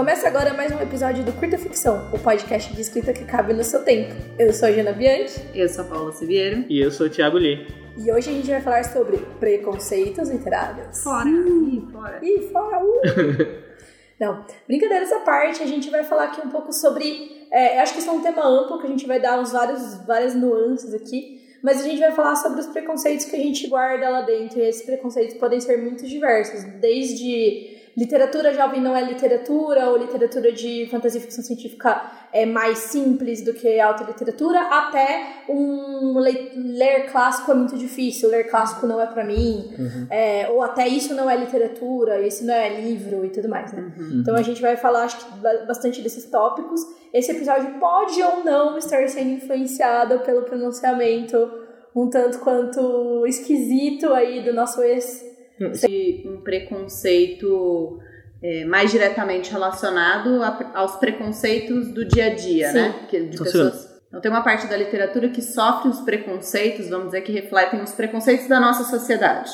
Começa agora mais um episódio do Curta Ficção, o podcast de escrita que cabe no seu tempo. Eu sou a Jana Bianchi. Eu sou a Paula Siviero. E eu sou o Thiago Lee. E hoje a gente vai falar sobre preconceitos literários. Fora! Ih, fora! Ih, fora! Uh. Não, brincadeiras à parte, a gente vai falar aqui um pouco sobre. É, eu acho que isso é um tema amplo que a gente vai dar uns vários, várias nuances aqui, mas a gente vai falar sobre os preconceitos que a gente guarda lá dentro. E esses preconceitos podem ser muito diversos, desde literatura jovem não é literatura, ou literatura de fantasia e ficção científica é mais simples do que alta literatura, até um ler, clássico é muito difícil, ler clássico não é para mim, uhum. é, ou até isso não é literatura, isso não é livro e tudo mais, né? Uhum. Então a gente vai falar, acho que, bastante desses tópicos. Esse episódio pode ou não estar sendo influenciado pelo pronunciamento um tanto quanto esquisito aí do nosso ex um preconceito é, mais diretamente relacionado a, aos preconceitos do dia a dia, Sim. né? Que, de pessoas. Então tem uma parte da literatura que sofre os preconceitos, vamos dizer, que refletem os preconceitos da nossa sociedade.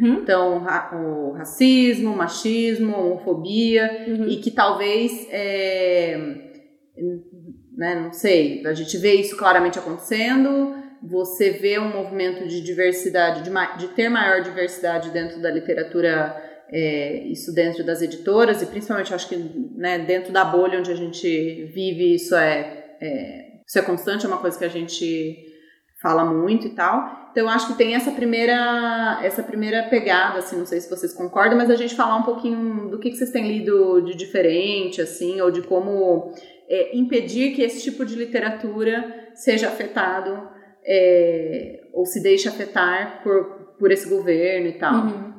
Uhum. Então, o racismo, o machismo, a homofobia, uhum. e que talvez, é, né, não sei, a gente vê isso claramente acontecendo, você vê um movimento de diversidade, de, de ter maior diversidade dentro da literatura, é, isso dentro das editoras, e principalmente acho que né, dentro da bolha onde a gente vive, isso é, é, isso é constante, é uma coisa que a gente fala muito e tal. Então acho que tem essa primeira essa primeira pegada, assim, não sei se vocês concordam, mas a gente falar um pouquinho do que, que vocês têm lido de diferente, assim, ou de como é, impedir que esse tipo de literatura seja afetado é, ou se deixa afetar por, por esse governo e tal. Uhum.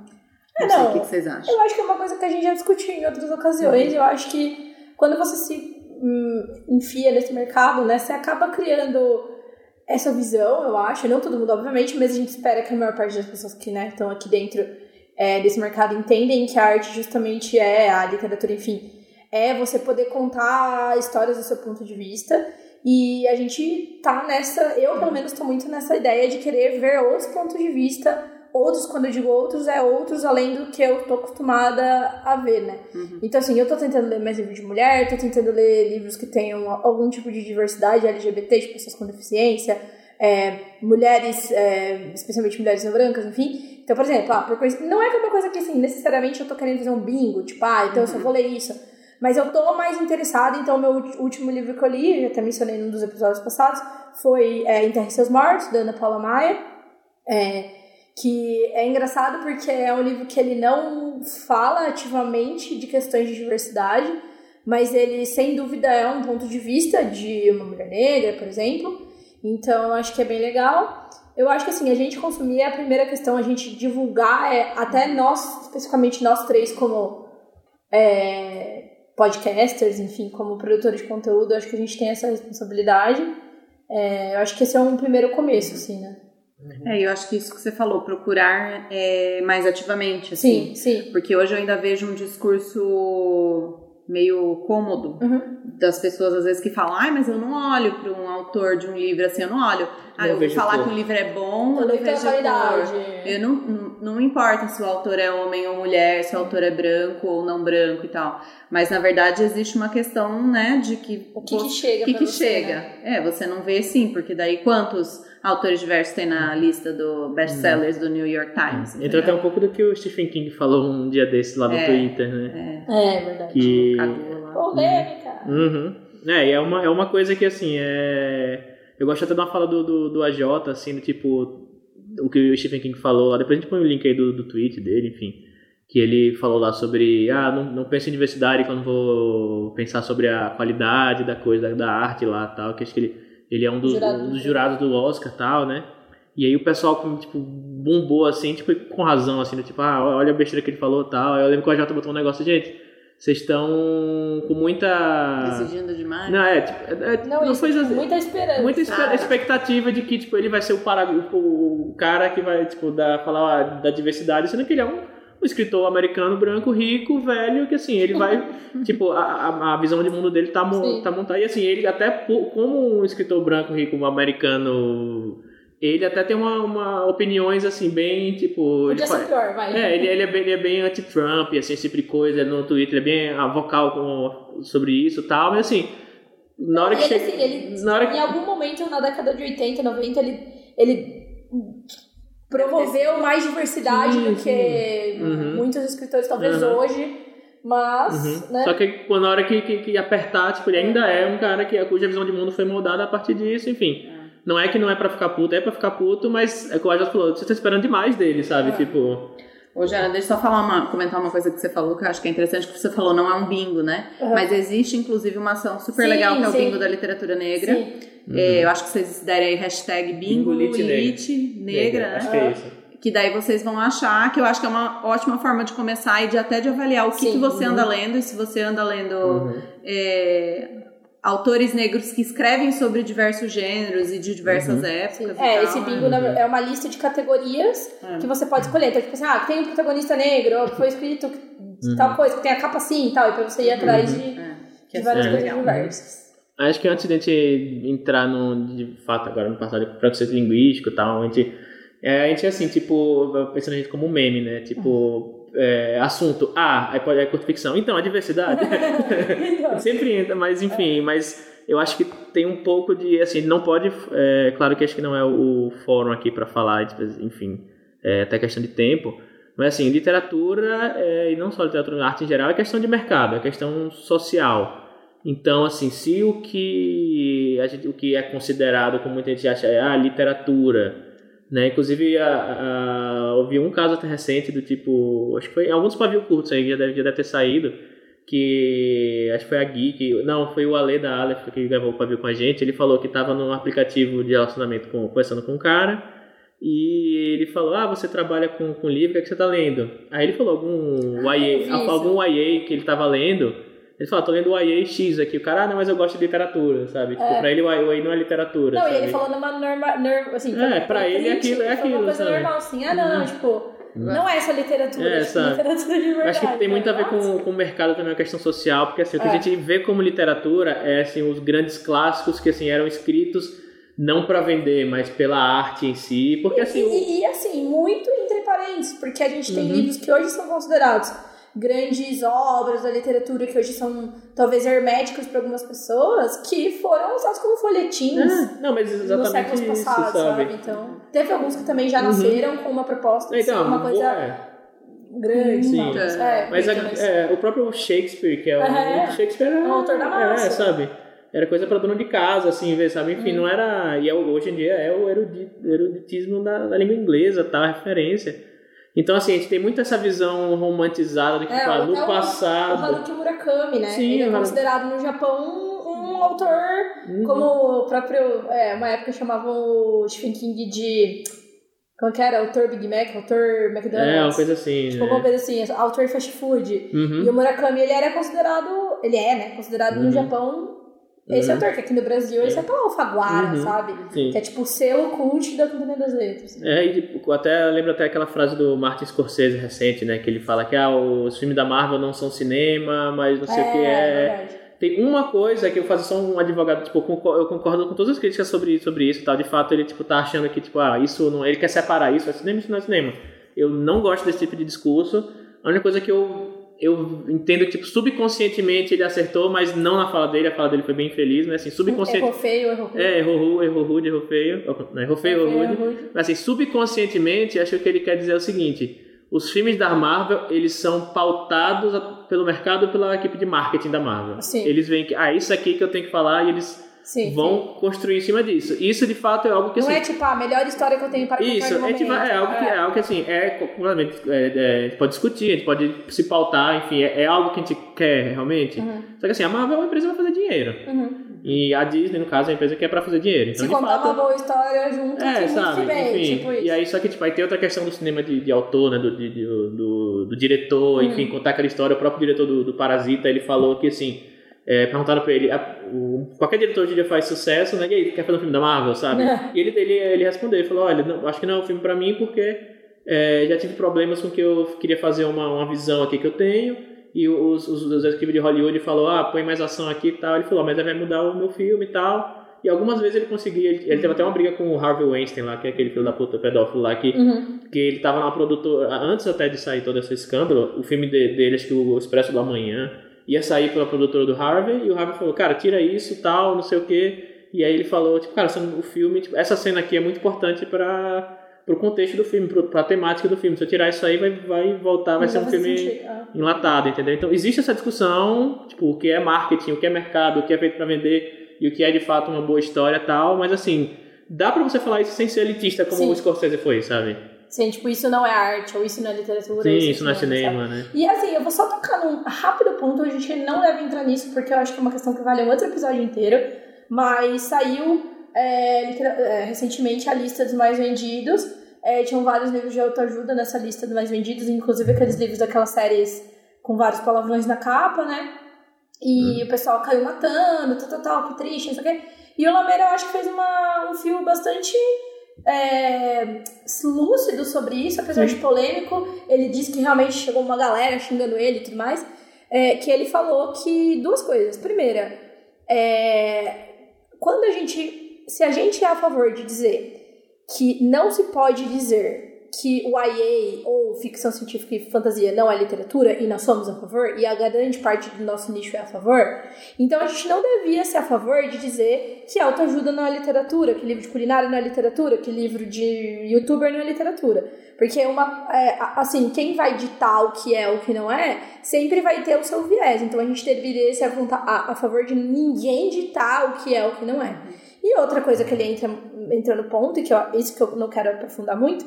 Não, é, não sei o que, vocês acham. Eu acho que é uma coisa que a gente já discutiu em outras ocasiões. Uhum. Eu acho que quando você se hum, enfia nesse mercado, né, você acaba criando essa visão, eu acho. Não todo mundo, obviamente, mas a gente espera que a maior parte das pessoas que né, estão aqui dentro é, desse mercado entendem que a arte justamente é a literatura, enfim, é você poder contar histórias do seu ponto de vista e a gente tá nessa, eu pelo menos tô muito nessa ideia de querer ver outros pontos de vista, outros, quando eu digo outros, é outros além do que eu tô acostumada a ver, né? Uhum. Então, assim, eu tô tentando ler mais livros de mulher, tô tentando ler livros que tenham algum tipo de diversidade LGBT, de pessoas com deficiência, é, mulheres, é, especialmente mulheres não brancas, enfim. Então, por exemplo, ah, por coisa, não é que é uma coisa que, assim, necessariamente eu tô querendo fazer um bingo, tipo, ah, então uhum. eu só vou ler isso mas eu tô mais interessada, então meu último livro que eu li, já até mencionei num dos episódios passados, foi é, Enterre Seus Mortos, da Ana Paula Maia. É, que é engraçado porque é um livro que ele não fala ativamente de questões de diversidade, mas ele sem dúvida é um ponto de vista de uma mulher negra, por exemplo. Então eu acho que é bem legal. Eu acho que assim, a gente consumir é a primeira questão, a gente divulgar, é, até nós, especificamente nós três, como é, podcasters, enfim, como produtores de conteúdo, acho que a gente tem essa responsabilidade. É, eu acho que esse é um primeiro começo, assim, né? É, eu acho que isso que você falou, procurar é, mais ativamente, assim. Sim, sim. Porque hoje eu ainda vejo um discurso meio cômodo uhum. das pessoas às vezes que falam, ai, mas eu não olho para um autor de um livro assim, eu não olho. Ah, eu vou falar que um livro é bom, eu não vejo qualidade. Eu não, não, não importa se o autor é homem ou mulher, se o autor é branco ou não branco e tal. Mas na verdade existe uma questão, né, de que o que, que chega, que, que você, chega. Né? É, você não vê sim, porque daí quantos autores diversos tem na lista do best-sellers do New York Times. Uhum. Entra até um pouco do que o Stephen King falou um dia desse lá no é, Twitter, né? É, é verdade. Que... Polêmica! Uhum. É, e é uma, é uma coisa que, assim, é... Eu gosto até de uma fala do, do, do AJ, assim, do tipo... O que o Stephen King falou lá. Depois a gente põe o link aí do, do tweet dele, enfim. Que ele falou lá sobre... Ah, não, não penso em diversidade quando vou pensar sobre a qualidade da coisa, da, da arte lá tal. Que acho que ele ele é um dos, Jurado. um dos jurados do Oscar e tal, né? E aí o pessoal, tipo, bombou assim, tipo, com razão, assim, né? tipo, ah, olha a besteira que ele falou e tal. Eu lembro que o AJ botou um negócio, gente, vocês estão com muita. Exigindo demais? Não, é, tipo, é, é não, não foi assim, muita esperança. Muita expectativa de que, tipo, ele vai ser o, para, o cara que vai, tipo, dar, falar da diversidade, sendo que ele é um escritor americano branco, rico, velho, que assim, ele vai, tipo, a, a visão de mundo dele tá, tá montada, e assim, ele até como um escritor branco, rico, americano, ele até tem uma, uma opiniões assim bem tipo Podia ser pior, vai. é ele, ele é bem, ele é bem anti-Trump assim esse tipo de coisa no Twitter ele é bem ah, vocal com, sobre isso e tal mas assim na hora que ele, chega assim, ele, na hora que, em algum momento na década de 80 90 ele ele promoveu mais diversidade Sim, do que Uhum. muitos escritores talvez Uhum. hoje mas Uhum. né Só que quando na hora que, que, que apertar, tipo, ele ainda é um cara que, cuja visão de mundo foi moldada a partir disso, enfim. Não é que não é pra ficar puto, é pra ficar puto, mas é o que o Ajas falou, você tá esperando demais dele, sabe? É. Tipo. Ô, Jana, deixa eu só falar uma, comentar uma coisa que você falou, que eu acho que é interessante, que você falou, não é um bingo, né? Uhum. Mas existe, inclusive, uma ação super Sim, legal, que é o sim. bingo da literatura negra. sim. É, eu acho que vocês derem aí hashtag bingo, Bingo Lit lit negra, né? Acho que é isso. Que daí vocês vão achar, que eu acho que é uma ótima forma de começar e de até de avaliar o que, Sim. que você anda lendo, e se você anda lendo Uhum. é, autores negros que escrevem sobre diversos gêneros e de diversas Uhum. épocas. e É, tal, esse bingo né? na- é uma lista de categorias É. que você pode escolher. Então, tipo assim, ah, tem um protagonista negro, ou que foi escrito tal coisa, que tem a capa assim e tal, e pra você ir atrás de, É, de é várias super coisas diversas. Acho que antes de a gente entrar no, de fato agora no passado de preconceito linguístico e tal, a gente, é, a gente assim, tipo, pensando a gente como um meme, né? Tipo, é, assunto, ah, aí pode é curta ficção. Então, a diversidade. Sempre entra, mas enfim, mas eu acho que tem um pouco de, assim, não pode, é, claro que acho que não é o fórum aqui para falar, tipo, enfim, é até questão de tempo, mas assim, literatura, é, e não só literatura, arte em geral, é questão de mercado, é questão social. Então, assim, se o que, a gente, o que é considerado, como muita gente acha, é a literatura, né? Inclusive, a, a, ouvi um caso até recente do tipo, acho que foi alguns pavio curtos aí, já deve, já deve ter saído, que acho que foi a Gui, que, não, foi o Ale da Aleph que gravou o pavio com a gente, ele falou que estava num aplicativo de relacionamento com, conversando com um cara, e ele falou, ah, você trabalha com, com livro, o que, é que você está lendo? Aí ele falou algum Ah, YA, algum YA que ele estava lendo, ele falou, ah, tô lendo o YA X aqui, o cara, ah, não, mas eu gosto de literatura, sabe? Tipo, É. pra ele o YA não é literatura, Não, sabe? e ele falou numa norma, norma assim, É, pra ele crítica, aquilo é aquilo, uma coisa sabe? normal, assim, ah, não, Uhum. tipo, não é só literatura, É, sabe? literatura de verdade. Acho que tem muito a ver Nossa. com, com o mercado também, a questão social, porque assim, o que É. a gente vê como literatura é assim, os grandes clássicos que assim, eram escritos não para vender, mas pela arte em si, porque assim, o- E, e, assim, muito entre parênteses, porque a gente tem Uhum. livros que hoje são considerados grandes obras da literatura, que hoje são talvez herméticos para algumas pessoas, que foram usados como folhetins. É, não, mas Nos séculos isso, passados, sabe? sabe? Então, teve alguns que também já Uhum. nasceram com uma proposta de ser Então, uma coisa é, grande. Sim. tal. É, mas, a- mas- é, o próprio Shakespeare, que é o É. Shakespeare era, É o autor da massa. É, sabe? Era coisa para dono de casa, assim, ver, sabe? Enfim, Uhum. não era. E é, o- hoje em dia é o erudi- eruditismo da, da língua inglesa, tá? A referência. Então, assim, a gente tem muito essa visão romantizada do que É, no até o- passado. Haruki Murakami, né? Sim, Ele é considerado no Japão um autor Uhum. como o próprio. É, uma época chamavam o Stephen King de. Como que era? Autor Big Mac, autor McDonald's. É, uma coisa assim. Tipo, né? alguma coisa assim, autor fast food. Uhum. E o Murakami, ele era considerado. Ele é, né? Considerado Uhum. no Japão esse Uhum. autor, que aqui no Brasil esse é pela Alfaguara, Uhum. sabe? Sim. Que é tipo o selo cult da Companhia das Letras. É, e tipo, até lembro até aquela frase do Martin Scorsese recente, né? Que ele fala que ah, os filmes da Marvel não são cinema, mas não sei o que é. verdade. Tem uma coisa que eu faço só um advogado, tipo, eu concordo, eu concordo com todas as críticas sobre, sobre isso, e tal. De fato, ele tipo tá achando que tipo, ah, isso não, ele quer separar isso, é cinema, isso não é cinema. Eu não gosto desse tipo de discurso. A única coisa que eu eu entendo que tipo subconscientemente ele acertou, mas não na fala dele, a fala dele foi bem feliz, né? Assim, subconsciente Errou feio, errou ruim. É, errou rude, errou rude, errou feio. Não, errou feio, errou rude. rude. Mas assim, subconscientemente, acho que ele quer dizer o seguinte: os filmes da Marvel, eles são pautados pelo mercado e pela equipe de marketing da Marvel. Sim. Eles veem que, ah, isso aqui que eu tenho que falar e eles Sim, vão construir em cima disso. Isso, de fato, é algo que Não assim, é tipo a melhor história que eu tenho para contar isso, é, tipo, é algo que é algo que assim, é completamente. É, é, a gente pode discutir, a gente pode se pautar, enfim, é, é algo que a gente quer realmente. Uhum. Só que assim, a Marvel é uma empresa vai fazer dinheiro. Uhum. E a Disney, no caso, é uma empresa que é pra fazer dinheiro. Então, Se contar fato, uma boa história junto, é, que sabe? bem, enfim. tipo. E aí, só que, tipo, aí tem outra questão do cinema de, de autor, né? Do, de- de- do, do diretor, Hum. enfim, contar aquela história. O próprio diretor do, do Parasita, ele falou que, assim, é, perguntaram pra ele, a- o- qualquer diretor hoje em dia faz sucesso, né? E aí, quer fazer um filme da Marvel, sabe? e ele, ele, ele respondeu, ele falou, olha, não, acho que não é um filme pra mim porque é, já tive problemas com que eu queria fazer uma, uma visão aqui que eu tenho. E os, os, os executivos de Hollywood falou, ah, põe mais ação aqui e tal. Ele falou, mas aí vai mudar o meu filme e tal. E algumas vezes ele conseguia. Ele, ele teve até uma briga com o Harvey Weinstein lá, que é aquele filho da puta pedófilo lá, que, Uhum. que ele tava na produtora. Antes até de sair todo esse escândalo, o filme de- dele, acho que o Expresso do Amanhã, ia sair pela produtora do Harvey, e o Harvey falou, cara, tira isso tal, não sei o quê. E aí ele falou, tipo, cara, o filme, tipo, essa cena aqui é muito importante pra. Pro contexto do filme, pro, pra temática do filme. Se eu tirar isso aí, vai, vai voltar, vai Não ser um filme sentido, ah. enlatado, entendeu? Então existe essa discussão, tipo, o que é marketing, o que é mercado, o que é feito para vender e o que é de fato uma boa história e tal, mas assim, dá pra você falar isso sem ser elitista como Sim. o Scorsese foi, sabe? Sim, tipo, isso não é arte, ou isso não é literatura. Sim, isso isso não é sabe? cinema, né? E assim, eu vou só tocar num rápido ponto, a gente não deve entrar nisso, porque eu acho que é uma questão que vale um outro episódio inteiro, mas saiu é, é, recentemente a lista dos mais vendidos. É, tinham vários livros de autoajuda nessa lista dos mais vendidos, inclusive aqueles livros daquelas séries com vários palavrões na capa, né? E o pessoal caiu matando, tal, tal, tal, que triste, não sei o quê. E o Lameira, eu acho que fez uma, um fio bastante é, lúcido sobre isso, apesar de polêmico. Ele disse que realmente chegou uma galera xingando ele e tudo mais. é, que ele falou que duas coisas. Primeira, é, quando a gente. Se a gente é a favor de dizer que não se pode dizer que o YA ou ficção científica e fantasia não é literatura e nós somos a favor, e a grande parte do nosso nicho é a favor, então a gente não devia ser a favor de dizer que autoajuda não é literatura, que livro de culinária não é literatura, que livro de youtuber não é literatura. Porque uma, é, assim, quem vai ditar o que é o que não é, sempre vai ter o seu viés. Então a gente deveria ser a, a, favor de ninguém ditar o que é o que não é. E outra coisa que ele entra, entra no ponto, e que eu, isso que eu não quero aprofundar muito,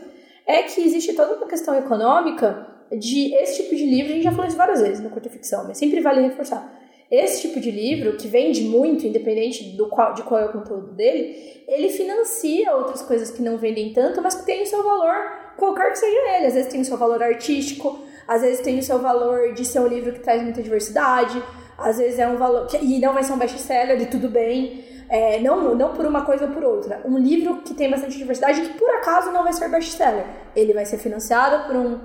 é que existe toda uma questão econômica de esse tipo de livro, a gente já falou isso várias vezes no Curta Ficção, mas sempre vale reforçar. Esse tipo de livro, que vende muito, independente do qual, de qual é o conteúdo dele, ele financia outras coisas que não vendem tanto, mas que tem o seu valor, qualquer que seja ele. Às vezes tem o seu valor artístico, às vezes tem o seu valor de ser um livro que traz muita diversidade, às vezes é um valor. Que, e não vai ser um best-seller, e tudo bem. É, não, não por uma coisa ou por outra. Um livro que tem bastante diversidade que por acaso não vai ser best-seller. Ele vai ser financiado por um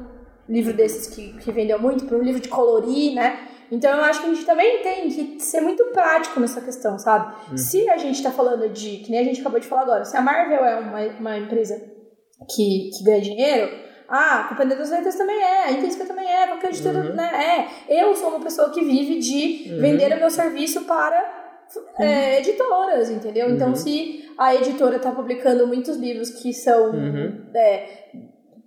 livro desses que, que vendeu muito, por um livro de colorir, né? Então eu acho que a gente também tem que ser muito prático nessa questão, sabe? Se a gente tá falando de, que nem a gente acabou de falar agora, se a Marvel é uma, uma empresa que, que ganha dinheiro, ah, a Companhia das Letras também é, a Intrínseca também é, qualquer editora, né? É. Eu sou uma pessoa que vive de vender o meu serviço para é, editoras, entendeu? Então, se a editora tá publicando muitos livros que são, Uhum. é,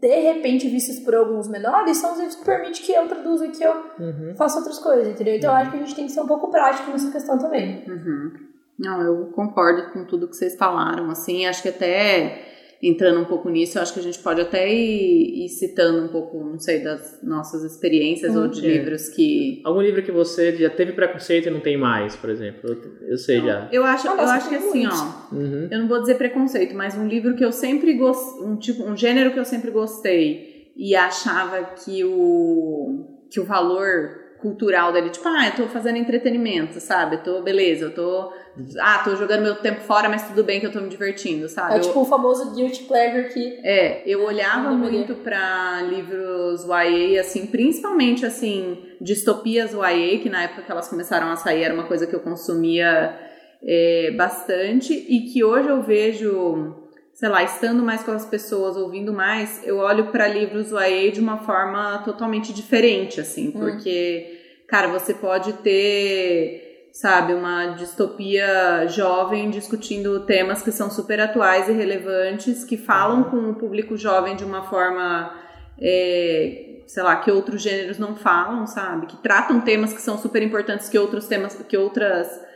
de repente, vistos por alguns menores, são os livros que permitem que eu traduza e que eu Uhum. faça outras coisas, entendeu? Então, eu acho que a gente tem que ser um pouco prático nessa questão também. Uhum. Não, eu concordo com tudo que vocês falaram, assim, acho que até entrando um pouco nisso, eu acho que a gente pode até ir, ir citando um pouco, não sei, das nossas experiências ou de É. livros que... Algum livro que você já teve preconceito e não tem mais, por exemplo? Eu, eu sei já. Eu acho, Ah, eu acho que assim, ó, Uhum. eu não vou dizer preconceito, mas um livro que eu sempre gostei, um tipo, um gênero que eu sempre gostei e achava que o que o valor cultural dele, tipo, ah, eu tô fazendo entretenimento, sabe? Eu tô, beleza, eu tô, ah, tô jogando meu tempo fora, mas tudo bem que eu tô me divertindo, sabe? É Eu- tipo o famoso guilty pleasure que... é, eu olhava muito pra livros YA, assim, principalmente, assim, distopias YA, que na época que elas começaram a sair era uma coisa que eu consumia é, bastante, e que hoje eu vejo, sei lá, estando mais com as pessoas, ouvindo mais, eu olho pra livros YA de uma forma totalmente diferente, assim, porque, cara, você pode ter sabe, uma distopia jovem discutindo temas que são super atuais e relevantes, que falam com o público jovem de uma forma, é, sei lá, que outros gêneros não falam, sabe, que tratam temas que são super importantes que outros temas, que outras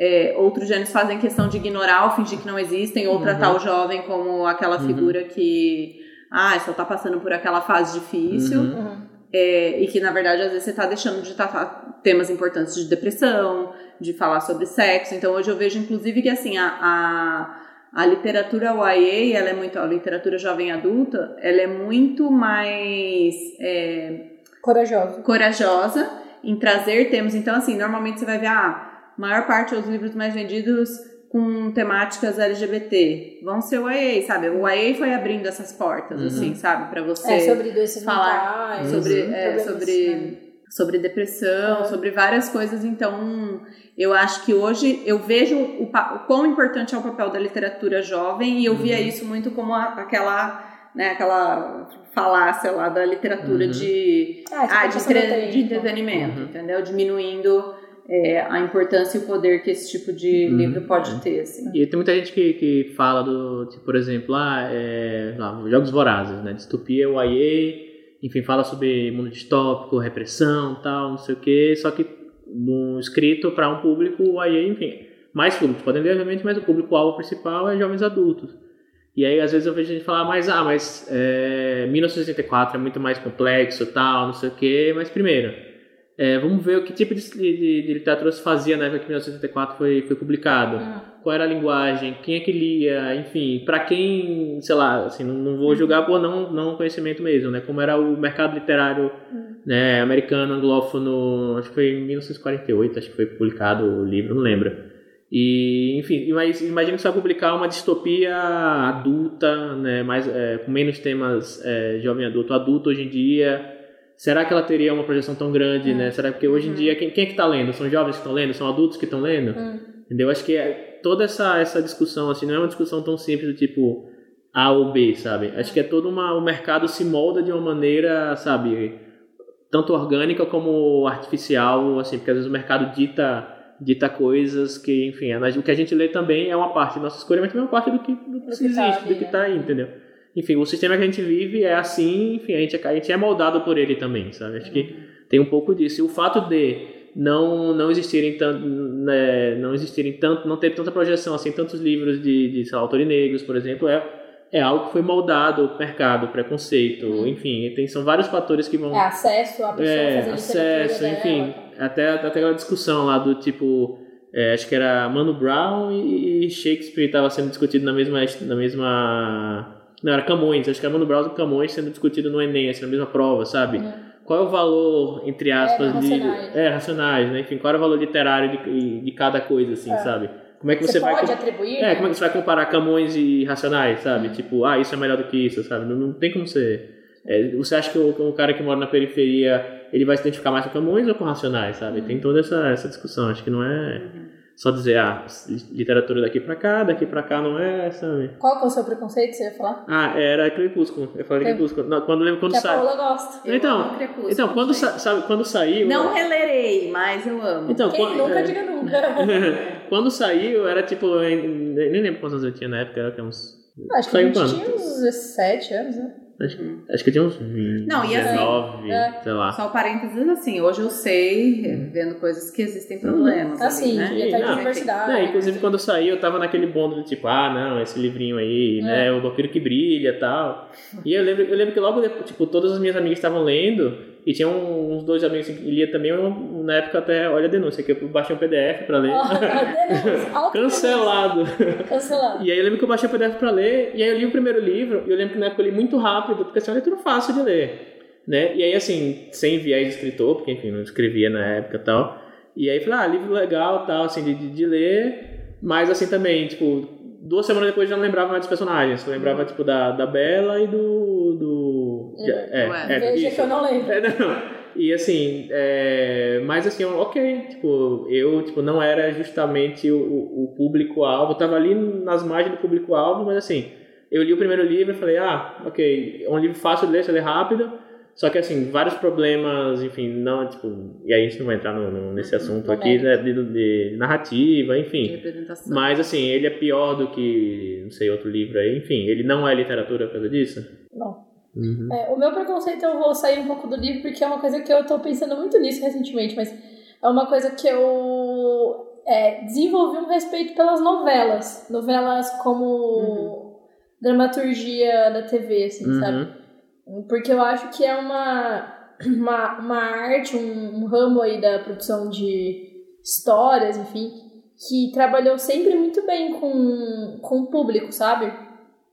é, outros gêneros fazem questão de ignorar ou fingir que não existem, ou tratar o jovem como aquela figura que, ah, só tá passando por aquela fase difícil. Uhum. Uhum. É, e que na verdade às vezes você tá deixando de tratar temas importantes de depressão, de falar sobre sexo. Então hoje eu vejo inclusive que assim a, a, a literatura YA, ela é muito a literatura jovem adulta, ela é muito mais é, Corajoso. corajosa em trazer temas. Então assim, normalmente você vai ver ah, a maior parte dos livros mais vendidos com temáticas LGBT vão ser o YA, sabe? O YA foi abrindo essas portas, Uhum. assim, sabe? Para você É, sobre doenças falar mentais. sobre, Uhum. é, sobre, né? sobre depressão, É. sobre várias coisas. Então, Eu acho que hoje eu vejo o, o quão importante é o papel da literatura jovem e eu via uhum. isso muito como a, aquela né, aquela falácia lá da literatura uhum. de, ah, ah de, entre, de, entretenimento, uhum. entendeu? Diminuindo é, a importância e o poder que esse tipo de uhum. livro pode ter. Assim. E tem muita gente que, que fala do, tipo, por exemplo, ah, é, lá, Jogos Vorazes, né? Distopia, YA, enfim, fala sobre mundo distópico, repressão tal, não sei o quê, só que no, escrito para um público YA, enfim, mais públicos podem ler, obviamente, mas o público-alvo principal é jovens adultos. E aí, às vezes, eu vejo gente falar, mas, ah, mas é, 1964 é muito mais complexo, tal, não sei o quê. Mas, primeiro, é, vamos ver o que tipo de, de, de, literatura se fazia na época que 1964 foi, foi publicado. Uhum. Qual era a linguagem, quem é que lia, enfim, para quem, sei lá, assim, não, não vou julgar por não, não conhecimento mesmo, né? Como era o mercado literário uhum. né, americano, anglófono, acho que foi em 1948, acho que foi publicado o livro, não lembro. E, enfim, mas imagina que você vai publicar uma distopia adulta, né, mais, é, com menos temas é, jovem adulto, adulto hoje em dia. Será que ela teria uma projeção tão grande, né? Será que hoje em uhum. dia quem, quem é que está lendo? São jovens que estão lendo? São adultos que estão lendo? Uhum. Entendeu? Acho que é, toda essa, essa discussão assim não é uma discussão tão simples do tipo A ou B, sabe? Acho que é todo uma o mercado se molda de uma maneira, sabe, tanto orgânica como artificial, assim, porque às vezes o mercado dita dita coisas que, enfim, o que a gente lê também é uma parte da nossa escolha, mas também é uma parte do que, do que, do existe, tá do que está aí, entendeu? Enfim, o sistema que a gente vive é assim, enfim, a gente, a gente é moldado por ele também, sabe? Acho que tem um pouco disso. E o fato de não não existirem tanto né, não existirem tanto não ter tanta projeção assim tantos livros de, de sei lá, autores negros por exemplo é é algo que foi moldado mercado preconceito hum. enfim tem são vários fatores que vão é acesso a pessoa é, acesso enfim até, até aquela discussão lá do tipo. É, acho que era Mano Brown e, Shakespeare estava sendo discutido na mesma, na mesma. Não, era Camões, acho que era Mano Brown e Camões sendo discutido no Enem, assim, na mesma prova, sabe? Uhum. Qual é o valor, entre aspas, é, racionais. de. É, racionais, né? Enfim, qual é o valor literário de, de cada coisa, assim, é. sabe? Como é que você, você vai. Pode atribuir? É, como é que você vai comparar Camões e Racionais, sabe? Uhum. Tipo, ah, isso é melhor do que isso, sabe? Não, não tem como ser. É, você acha que o, o, cara que mora na periferia ele vai se identificar mais com Camões ou com Racionais, sabe? Uhum. Tem toda essa, essa discussão. Acho que não é uhum. Só dizer, ah, literatura daqui pra cá, daqui pra cá não é, sabe? Qual que é o seu preconceito, você ia falar? Ah, era Crepúsculo. Eu falei Crepúsculo. Não, quando lembro quando saiu. a Paula gosta. Então, então quando, sa sabe, quando saiu. Não relerei, mas eu amo. Então, Quem quando, nunca é... diga nunca. quando saiu, era tipo. Nem lembro quantos anos eu tinha na época, era uns. Acho que a gente tinha uns 17 anos, né? Acho, acho que tinha uns 20, Não, e assim, 19, é, sei lá. Só parênteses assim, hoje eu sei, vendo coisas que existem uhum. problemas. Assim, né? devia estar em universidade. Não, inclusive quando eu saí, eu tava naquele bondo do tipo, ah, não, esse livrinho aí, é. né, o vampiro que brilha e tal. E eu lembro, eu lembro que logo depois, tipo, todas as minhas amigas estavam lendo, e tinha uns dois amigos que lia também, eu, na época até, olha a denúncia, que eu baixei um PDF pra ler. Oh, Cancelado. Cancelado. E aí eu lembro que eu baixei o PDF pra ler, e aí eu li o primeiro livro, e eu lembro que na época eu li muito rápido, porque assim, é uma leitura fácil de ler. Né? E aí assim, sem viés de escritor, porque enfim, não escrevia na época e tal. E aí falei, ah, livro legal tal, assim, de, de, de ler, mas assim também, tipo, duas semanas depois já não lembrava mais dos personagens. Eu lembrava, uhum. tipo, da, da Bela e do. do. É, é, é, Veja que eu não lembro. É, não. E assim, é, mas assim, ok, tipo, eu tipo, não era justamente o, o público-alvo, eu tava ali nas margens do público-alvo, mas assim, eu li o primeiro livro e falei, ah, ok, é um livro fácil de ler, você lê rápido, só que, assim, vários problemas, enfim, não, tipo, e aí a gente não vai entrar no, no, nesse uhum, assunto aqui, né, de, de, narrativa, enfim. Mas, assim, ele é pior do que, não sei, outro livro aí, enfim, ele não é literatura por causa disso? Não. Uhum. É, o meu preconceito, eu vou sair um pouco do livro, porque é uma coisa que eu tô pensando muito nisso recentemente, mas é uma coisa que eu é, desenvolvi um respeito pelas novelas. Novelas como uhum. dramaturgia da TV, assim, uhum. sabe? Porque eu acho que é uma, uma, uma arte, um, um ramo aí da produção de histórias, enfim, que trabalhou sempre muito bem com, com o público, sabe?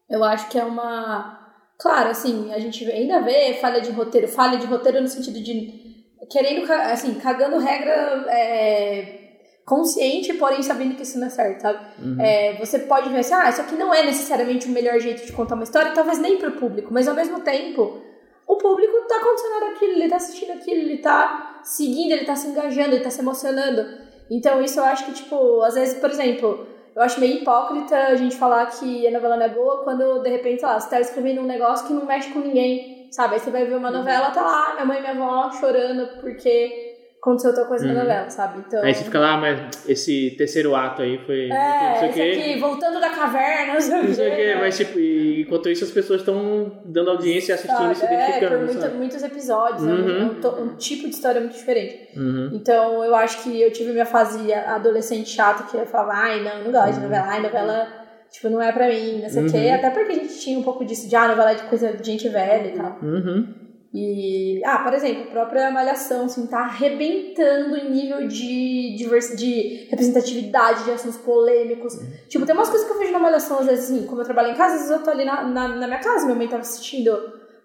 Eu acho que é uma. Claro, assim, a gente ainda vê falha de roteiro, falha de roteiro no sentido de querendo, assim, cagando regra é, consciente, porém sabendo que isso não é certo, sabe? Uhum. É, você pode ver assim, ah, isso aqui não é necessariamente o melhor jeito de contar uma história, talvez nem para o público, mas ao mesmo tempo, o público está condicionado àquilo, ele está assistindo aquilo, ele está seguindo, ele está se engajando, ele está se emocionando. Então isso eu acho que, tipo, às vezes, por exemplo, eu acho meio hipócrita a gente falar que a novela não é boa quando, de repente, sei lá, você tá escrevendo um negócio que não mexe com ninguém, sabe? Aí você vai ver uma uhum. novela, tá lá, minha mãe e minha avó chorando porque aconteceu outra coisa uhum. na novela, sabe? Então... Aí você fica lá, mas esse terceiro ato aí foi. É, não sei aqui, voltando da caverna, não sei, não sei o quê. Mas, tipo, enquanto isso as pessoas estão dando audiência, assistindo e se identificando. É, por muito, muitos episódios, né? uhum. né? um, um, tipo de história muito diferente. Uhum. Então, eu acho que eu tive minha fase adolescente chata que eu falava, ai, não, não gosto de novela, ai, novela. Tipo, não é pra mim, não sei o quê. Uhum. Até porque a gente tinha um pouco disso de, ah, novela de coisa de gente velha e tal. Uhum. E, ah, por exemplo, a própria Malhação, assim, tá arrebentando em nível de, diversidade, de representatividade, de assuntos polêmicos. Uhum. Tipo, tem umas coisas que eu vejo na Malhação, às vezes, assim, como eu trabalho em casa, às vezes eu tô ali na, na, na minha casa, minha mãe tava assistindo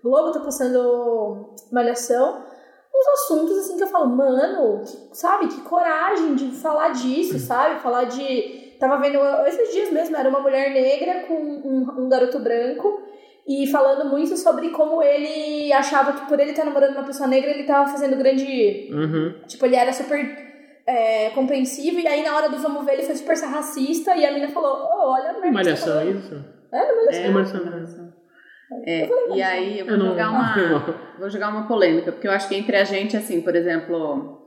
Globo, tá passando Malhação, uns assuntos, assim, que eu falo, mano, que, sabe, que coragem de falar disso, sabe? Falar de... Tava vendo, esses dias mesmo, era uma mulher negra com um, um garoto branco, e falando muito sobre como ele achava que por ele estar namorando uma pessoa negra, ele estava fazendo grande. Uhum. Tipo, ele era super é, compreensivo, e aí na hora do vamos ver ele foi super racista, e a menina falou: oh, olha, não é Malhação, é isso? É, não é Malhação. É, e aí eu vou eu jogar não... uma vou jogar uma polêmica, porque eu acho que entre a gente, assim, por exemplo,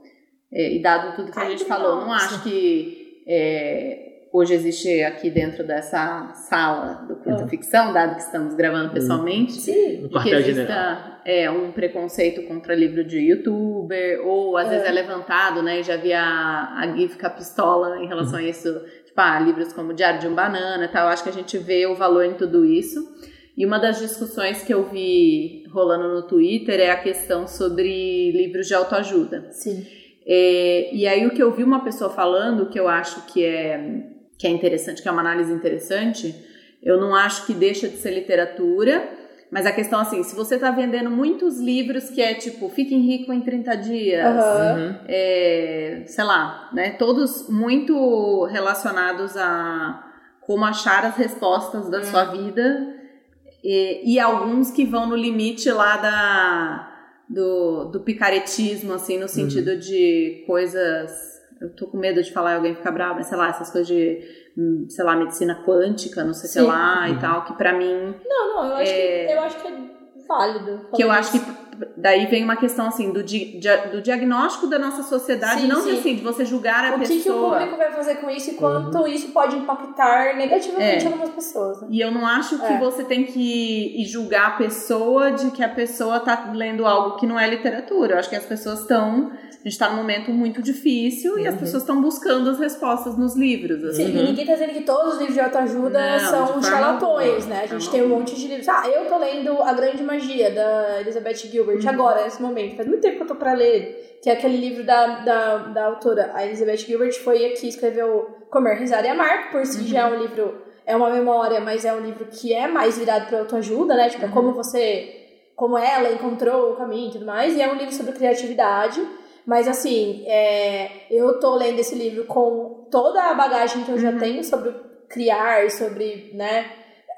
é, e dado tudo que a gente falou, não acho que é, hoje existe aqui dentro dessa sala do Curta é. Ficção, dado que estamos gravando pessoalmente, Sim. que exista é, um preconceito contra livro de youtuber, ou às é. vezes é levantado, né? Já vi a, a Gui ficar pistola em relação uhum. a isso, tipo, ah, livros como Diário de um Banana e tal. Acho que a gente vê o valor em tudo isso. E uma das discussões que eu vi rolando no Twitter é a questão sobre livros de autoajuda. Sim. É, e aí o que eu vi uma pessoa falando, que eu acho que é que é interessante, que é uma análise interessante, eu não acho que deixa de ser literatura, mas a questão assim, se você está vendendo muitos livros que é tipo Fiquem Rico em 30 dias, uhum. é, sei lá, né? Todos muito relacionados a como achar as respostas da uhum. sua vida e, e, alguns que vão no limite lá da do, do picaretismo, assim, no sentido uhum. de coisas eu tô com medo de falar e alguém ficar bravo, mas sei lá, essas coisas de, hum, sei lá, medicina quântica, não sei se lá uhum. e tal, que para mim. Não, não, eu acho, é... que, eu acho que é válido. Que eu acho que daí vem uma questão assim do, di, do diagnóstico da nossa sociedade, sim, não sim. De, assim, de você julgar a o pessoa. O que, o público vai fazer com isso e quanto uhum. isso pode impactar negativamente é. algumas pessoas. Né? E eu não acho que é. você tem que julgar a pessoa de que a pessoa tá lendo algo que não é literatura. Eu acho que as pessoas estão a gente está num momento muito difícil uhum. e as uhum. pessoas estão buscando as respostas nos livros. Assim. Sim, e ninguém está dizendo que todos os livros de autoajuda são charlatões, né? A gente tem um monte de livros. Ah, eu tô lendo A Grande Magia, da Elizabeth Gilbert, uhum. agora, nesse momento. Faz muito tempo que eu tô para ler que é aquele livro da, da, da autora. A Elizabeth Gilbert foi a que escreveu Comer, Risar e Amar, por si uhum. já é um livro, é uma memória, mas é um livro que é mais virado para autoajuda, né? Tipo, uhum. como você, como ela encontrou o caminho e tudo mais. E é um livro sobre criatividade. Mas assim, é, eu tô lendo esse livro com toda a bagagem que eu já uhum. tenho sobre criar, sobre, né?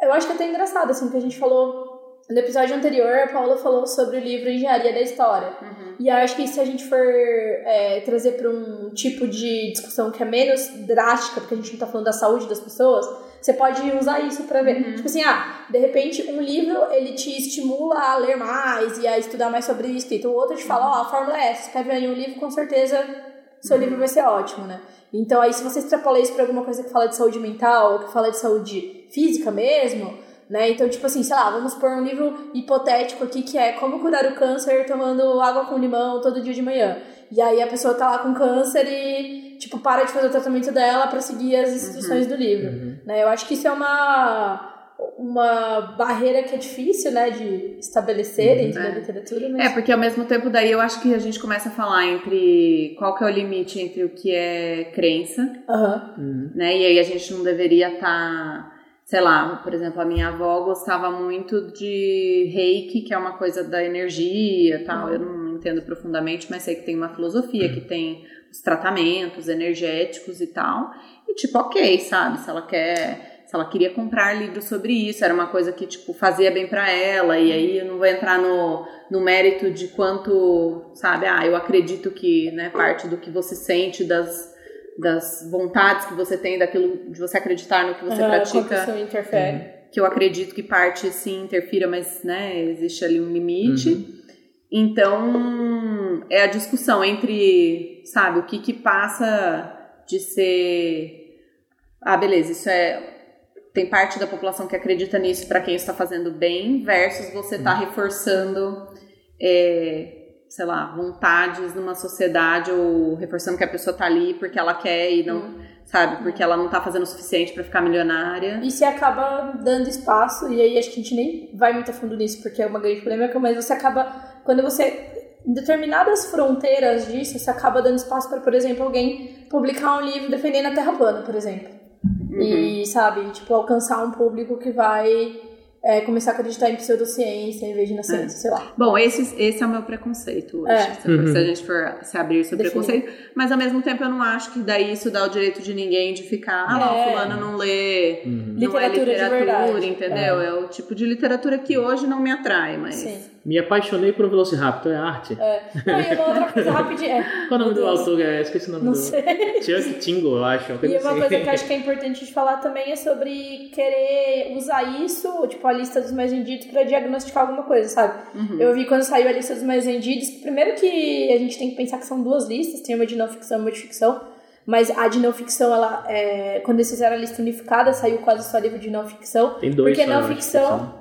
Eu acho que é até engraçado, assim, que a gente falou no episódio anterior, a Paula falou sobre o livro Engenharia da História. Uhum. E acho que se a gente for é, trazer para um tipo de discussão que é menos drástica, porque a gente não tá falando da saúde das pessoas, você pode usar isso para ver. Uhum. Tipo assim, ah, de repente um livro ele te estimula a ler mais e a estudar mais sobre escrita. O outro te fala, ó, oh, a fórmula é essa, escreve aí um livro, com certeza seu uhum. livro vai ser ótimo, né? Então aí se você extrapolar isso para alguma coisa que fala de saúde mental, ou que fala de saúde física mesmo, né? Então, tipo assim, sei lá, vamos pôr um livro hipotético aqui que é Como curar o câncer tomando água com limão todo dia de manhã. E aí a pessoa tá lá com câncer e, tipo, para de fazer o tratamento dela para seguir as instruções uhum. do livro. Uhum. Né? Eu acho que isso é uma uma barreira que é difícil, né, de estabelecer uhum. dentro é. da literatura. Mas... É, porque ao mesmo tempo daí eu acho que a gente começa a falar entre qual que é o limite entre o que é crença, uhum. né, e aí a gente não deveria estar... Tá sei lá, por exemplo, a minha avó gostava muito de reiki, que é uma coisa da energia tal. Eu não entendo profundamente, mas sei que tem uma filosofia, que tem os tratamentos energéticos e tal. E tipo, ok, sabe? Se ela quer. Se ela queria comprar livros sobre isso, era uma coisa que, tipo, fazia bem para ela, e aí eu não vou entrar no, no mérito de quanto, sabe, ah, eu acredito que, né, parte do que você sente das, das vontades que você tem, daquilo de você acreditar no que você Uhum, pratica. Quanto isso interfere. que eu acredito que parte sim interfira, mas né, existe ali um limite. Então, é a discussão entre, sabe, o que que passa de ser ah, beleza, isso é tem parte da população que acredita nisso para quem está fazendo bem, versus você está reforçando é, sei lá, vontades numa sociedade ou reforçando que a pessoa tá ali porque ela quer e não, sabe, porque ela não tá fazendo o suficiente para ficar milionária. E se acaba dando espaço, e aí acho que a gente nem vai muito a fundo nisso, porque é uma grande polêmica, mas você acaba, quando você, em determinadas fronteiras disso, você acaba dando espaço para, por exemplo, alguém publicar um livro defendendo a Terra plana, por exemplo. E, sabe, tipo, alcançar um público que vai é, começar a acreditar em pseudociência em vez de na ciência, sei lá. Bom, esse, esse é o meu preconceito hoje, É. se, se a gente for se abrir sobre Definir. preconceito. Mas ao mesmo tempo eu não acho que daí isso dá o direito de ninguém de ficar, ah, não, É. fulano não lê, Uhum. não é Literatura de literatura, entendeu? É. o tipo de literatura que hoje não me atrai, mas... Sim. Me apaixonei por Velociraptor, é arte. Não, e uma outra coisa rapidinho. É, Qual é o nome do autor? É, esqueci o nome Não do. sei. Chuck Tingle, eu acho. Uma E uma assim. coisa que eu acho que é importante de falar também é sobre querer usar isso, tipo, a lista dos mais vendidos pra diagnosticar alguma coisa, sabe? Uhum. Eu vi quando saiu a lista dos mais vendidos, primeiro que a gente tem que pensar que são duas listas, tem uma de não ficção e uma de ficção, mas a de não ficção, ela, é, quando eles fizeram a lista unificada, saiu quase só livro de não ficção. Tem dois Porque não ficção-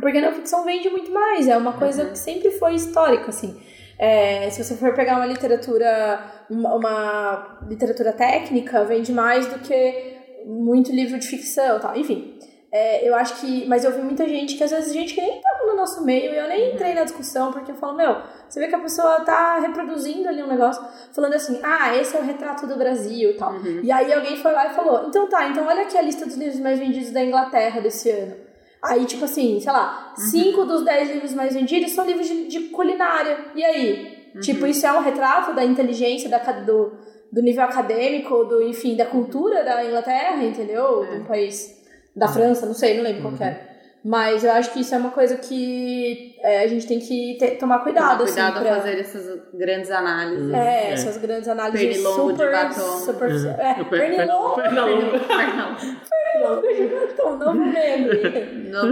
Porque não ficção vende muito mais, é uma coisa que sempre foi histórica, assim. É, se você for pegar uma literatura, uma, uma literatura técnica, vende mais do que muito livro de ficção tal. Enfim, é, eu acho que. Mas eu vi muita gente que às vezes gente que nem tava no nosso meio, e eu nem entrei na discussão, porque eu falo, meu, você vê que a pessoa tá reproduzindo ali um negócio, falando assim, ah, esse é o retrato do Brasil e tal. E aí alguém foi lá e falou, então tá, então olha aqui a lista dos livros mais vendidos da Inglaterra desse ano. Aí, tipo assim, sei lá, cinco dos dez livros mais vendidos são livros de, de culinária. E aí? Tipo, isso é um retrato da inteligência, da, do, do nível acadêmico, do, enfim, da cultura da Inglaterra, entendeu? De um país da França, não sei, não lembro qual que era. Mas eu acho que isso é uma coisa que é, a gente tem que ter- tomar cuidado, Tomar cuidado assim, a pra- fazer essas grandes análises. É, É. essas grandes análises Pernilongo de super, batom. super, Uhum. é, per- pernilongo, Pernalonga. Não. pernilongo de batom, novo meme, Não.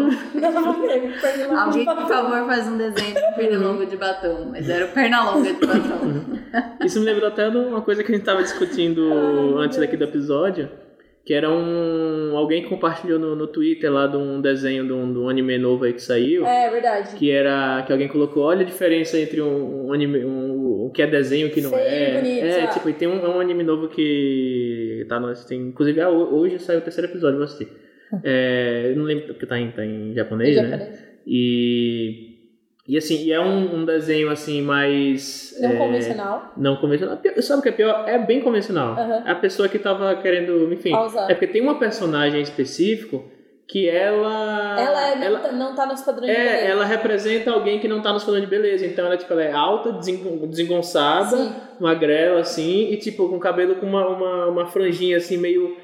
novo meme, pernilongo Alguém, de por favor, faz um desenho de pernilongo de batom. Mas era o pernalonga de batom. Isso me lembrou até de uma coisa que a gente tava discutindo antes daqui do episódio, que era um alguém que compartilhou no, no Twitter lá de um desenho de um, de um anime novo aí que saiu. É verdade. Que era que alguém colocou, olha a diferença entre um, um anime, um, o que é desenho e o que não Feio é. bonito, é, tipo, e tem um, um anime novo que tá no, tem, inclusive ah, ho- hoje saiu o terceiro episódio, vou assistir. É, eu não lembro porque tá em, tá em japonês, Em né? japonês. E e assim, e é um, um desenho assim mais Não é, convencional. não convencional. Pior- Sabe o que é pior? É bem convencional. Aham. A pessoa que tava querendo, enfim. Pausar. É porque tem uma personagem específico que ela. Ela, é- não, ela, tá- não tá nos padrões de é, beleza. ela representa alguém que não tá nos padrões de beleza. Então ela, tipo, ela é alta, desengon- desengonçada, Sim. magrela, assim, e tipo, com cabelo com uma, uma, uma franjinha assim, meio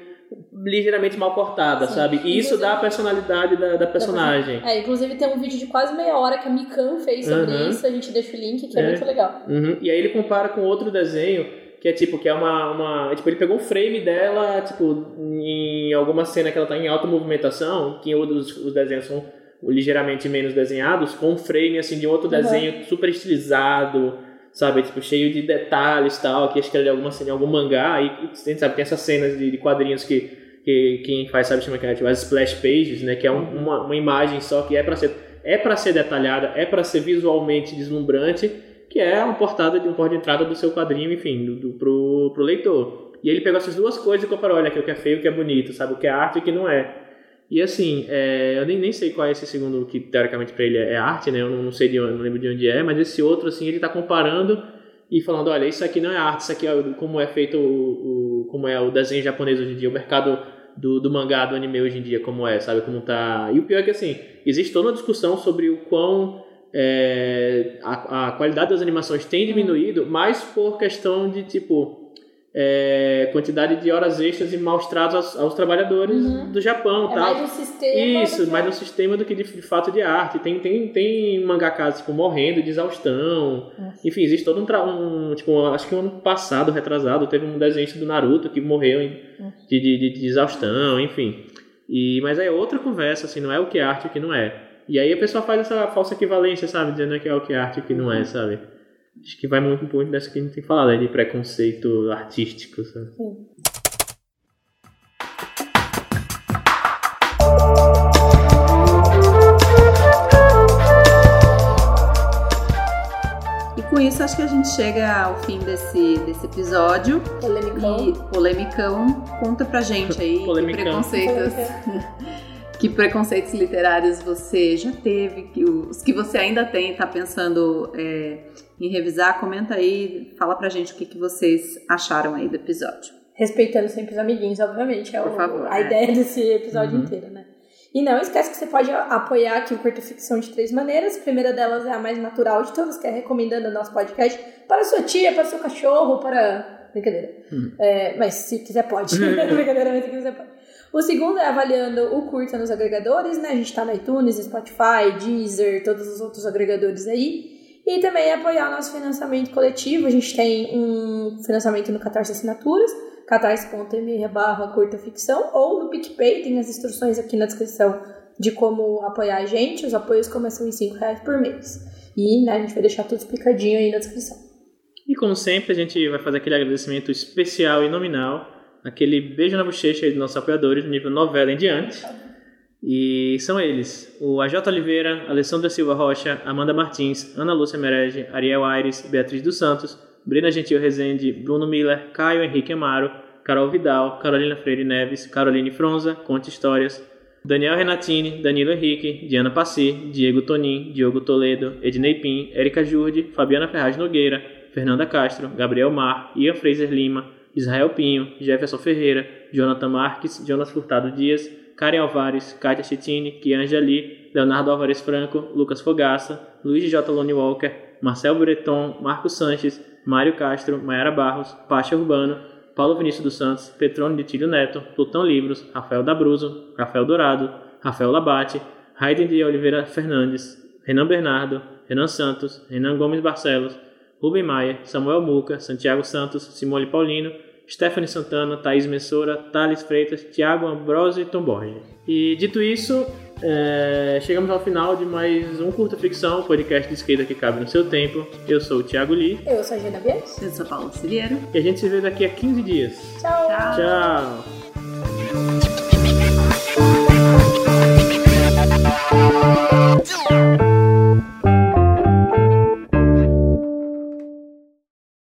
ligeiramente mal cortada, Sim. sabe? E isso dá a personalidade da, da personagem. É, inclusive tem um vídeo de quase meia hora que a Mikan fez sobre Uhum. isso, a gente deixa o link, que é, É. muito legal. Uhum. E aí ele compara com outro desenho, que é tipo, que é uma, uma. Tipo, ele pegou o frame dela, tipo, em alguma cena que ela tá em alta movimentação, que os, os desenhos são ligeiramente menos desenhados, com um frame assim de outro Uhum. desenho super estilizado, sabe? Tipo, cheio de detalhes e tal, que acho que é de alguma cena, em algum mangá, e, sabe, tem essas cenas de, de quadrinhos que, que quem faz sabe chama que é tipo, as splash pages, né? Que é um- uma, uma imagem só que é para ser é para ser detalhada, é para ser visualmente deslumbrante, que é uma portada de um porta de entrada do seu quadrinho, enfim, do, do, pro, pro leitor. E ele pegou essas duas coisas e comparou, olha, aqui o que é feio, o que é bonito, sabe? O que é arte e o que não é. E assim, é, eu nem, nem sei qual é esse segundo que teoricamente para ele é é arte, né? Eu não, não sei de onde, não lembro de onde é, mas esse outro, assim, ele tá comparando e falando, olha, isso aqui não é arte, isso aqui é como é feito o, o- como é o desenho japonês hoje em dia, o mercado do, do mangá, do anime hoje em dia, como é, sabe? Como tá. E o pior é que assim, existe toda uma discussão sobre o quão é, a, a qualidade das animações tem diminuído, mas por questão de tipo. É, quantidade de horas extras e maus tratos aos, aos trabalhadores Uhum. do Japão. É tal. mais um sistema. Isso, mais um sistema do que de, de fato de arte. Tem, tem, tem mangakas, tipo, morrendo de exaustão. Nossa. Enfim, existe todo um, um. Tipo, acho que ano passado, retrasado, teve um desenhista do Naruto que morreu em- de, de, de- de exaustão, enfim. E, mas é outra conversa, assim, não é o que é arte e o que não é. E aí a pessoa faz essa falsa equivalência, sabe? Dizendo que é o que é arte e o que não é, sabe? Acho que vai muito, muito dessa que a gente tem falado aí, de preconceito artístico, sabe? E com isso, acho que a gente chega ao fim desse, desse episódio. Polemicão. E polemicão, conta pra gente aí que Polemicão. preconceitos, que preconceitos literários você já teve, que os que você ainda tem, tá pensando é, em revisar, comenta aí, fala pra gente o que, que vocês acharam aí do episódio. Respeitando sempre os amiguinhos, obviamente. É Por o- favor, a é. ideia desse episódio Uhum. inteiro, né? E não esquece que você pode apoiar aqui o Curta Ficção de três maneiras. A primeira delas é a mais natural de todas, que é recomendando o nosso podcast para sua tia, para seu cachorro, para. Brincadeira. Hum. É, mas se quiser, pode. Brincadeira, mas se quiser, pode. O segundo é avaliando o Curta nos agregadores, né? A gente tá no iTunes, Spotify, Deezer, todos os outros agregadores aí. E também apoiar nosso financiamento coletivo. A gente tem um financiamento no Catarse Assinaturas, catarse.me barra curta ficção, ou no PicPay, tem as instruções aqui na descrição de como apoiar a gente. Os apoios começam em 5 reais por mês. E né, a gente vai deixar tudo explicadinho aí na descrição. E como sempre, a gente vai fazer aquele agradecimento especial e nominal, aquele beijo na bochecha aí dos nossos apoiadores, do nível novela em diante. E são eles: o AJ Oliveira, Alessandra Silva Rocha, Amanda Martins, Ana Lúcia Merege, Ariel Aires, Beatriz dos Santos, Brina Gentil Rezende, Bruno Miller, Caio Henrique Amaro, Carol Vidal, Carolina Freire Neves, Caroline Fronza, Conte Histórias, Daniel Renatini, Danilo Henrique, Diana Passi, Diego Tonin, Diogo Toledo, Ednei Pim, Érica Jurde, Fabiana Ferraz Nogueira, Fernanda Castro, Gabriel Mar, Ian Fraser Lima, Israel Pinho, Jefferson Ferreira, Jonathan Marques, Jonas Furtado Dias, Karen Alvares, Kátia Chitini, Kianja Lee, Leonardo Álvares Franco, Lucas Fogaça, Luiz J. Lone Walker, Marcel Breton, Marcos Sanches, Mário Castro, Mayara Barros, Pacha Urbano, Paulo Vinícius dos Santos, Petrônio de Tílio Neto, Plutão Livros, Rafael Dabruzo, Rafael Dourado, Rafael Labate, Raiden de Oliveira Fernandes, Renan Bernardo, Renan Santos, Renan Gomes Barcelos, Rubem Maia, Samuel Muca, Santiago Santos, Simone Paulino, Stephanie Santana, Thaís Messora, Thales Freitas, Tiago Ambrosio e Tom Borges. E dito isso, é... chegamos ao final de mais um Curta Ficção, podcast de esquerda que cabe no seu tempo. Eu sou o Tiago Lee. Eu sou a Gina Bias. Eu sou a Paula Cilheiro. E a gente se vê daqui a 15 dias. Tchau. Tchau. Tchau.